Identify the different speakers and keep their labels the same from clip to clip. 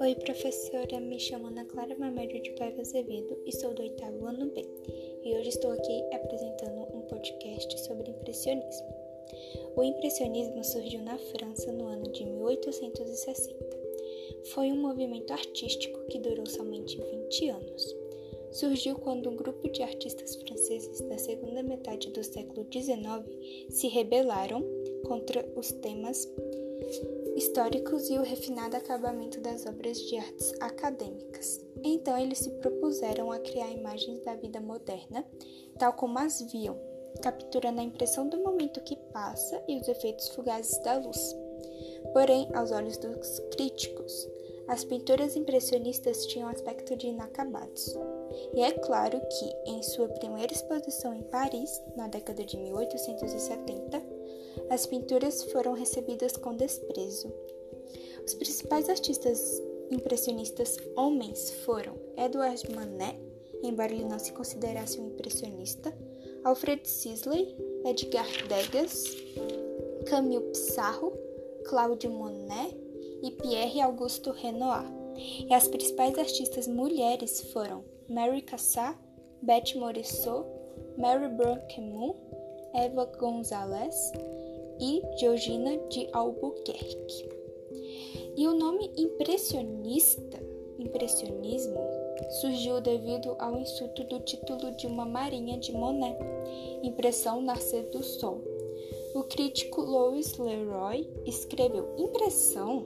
Speaker 1: Oi, professora. Me chamo Ana Clara Mamédio de Paiva Azevedo e sou do oitavo ano B. E hoje estou aqui apresentando um podcast sobre impressionismo. O impressionismo surgiu na França no ano de 1860. Foi um movimento artístico que durou somente 20 anos. Surgiu quando um grupo de artistas franceses da segunda metade do século XIX se rebelaram contra os temas históricos e o refinado acabamento das obras de artes acadêmicas. Então eles se propuseram a criar imagens da vida moderna, tal como as viam, capturando a impressão do momento que passa e os efeitos fugazes da luz. Porém, aos olhos dos críticos, as pinturas impressionistas tinham aspecto de inacabados. E é claro que, em sua primeira exposição em Paris, na década de 1870, as pinturas foram recebidas com desprezo. Os principais artistas impressionistas homens foram Edward Manet, embora ele não se considerasse um impressionista, Alfred Sisley, Edgar Degas, Camille Pissarro, Claude Monet e Pierre Augusto Renoir. E as principais artistas mulheres foram Mary Cassatt, Beth Morisot, Mary Branquemont, Eva Gonzalez, e Georgina de Albuquerque. E o nome impressionista, impressionismo, surgiu devido ao insulto do título de uma marinha de Monet, Impressão Nascer do Sol. O crítico Louis Leroy escreveu: Impressão?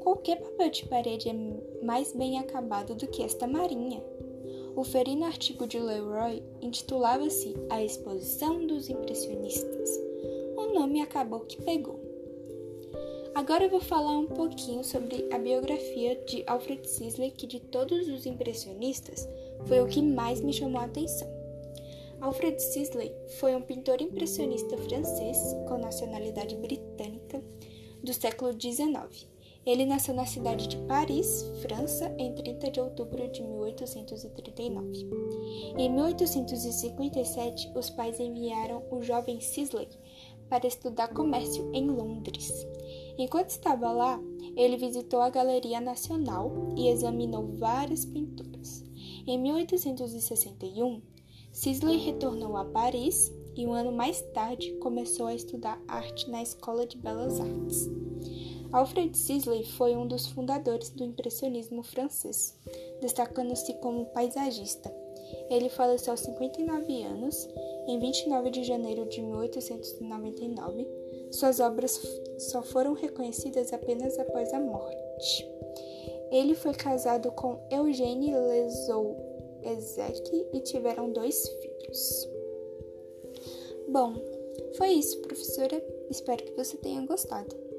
Speaker 1: Qualquer papel de parede é mais bem acabado do que esta marinha. O ferino artigo de Leroy intitulava-se A Exposição dos Impressionistas o nome acabou que pegou. Agora eu vou falar um pouquinho sobre a biografia de Alfred Sisley, que de todos os impressionistas foi o que mais me chamou a atenção. Alfred Sisley foi um pintor impressionista francês com nacionalidade britânica do século XIX. Ele nasceu na cidade de Paris, França, em 30 de outubro de 1839. Em 1857, os pais enviaram o jovem Sisley para estudar comércio em Londres. Enquanto estava lá, ele visitou a Galeria Nacional e examinou várias pinturas. Em 1861, Sisley retornou a Paris e um ano mais tarde começou a estudar arte na Escola de Belas Artes. Alfred Sisley foi um dos fundadores do impressionismo francês, destacando-se como paisagista. Ele faleceu aos 59 anos, em 29 de janeiro de 1899. Suas obras só foram reconhecidas apenas após a morte. Ele foi casado com Eugênie Lezou Ezek e tiveram dois filhos. Bom, foi isso, professora. Espero que você tenha gostado.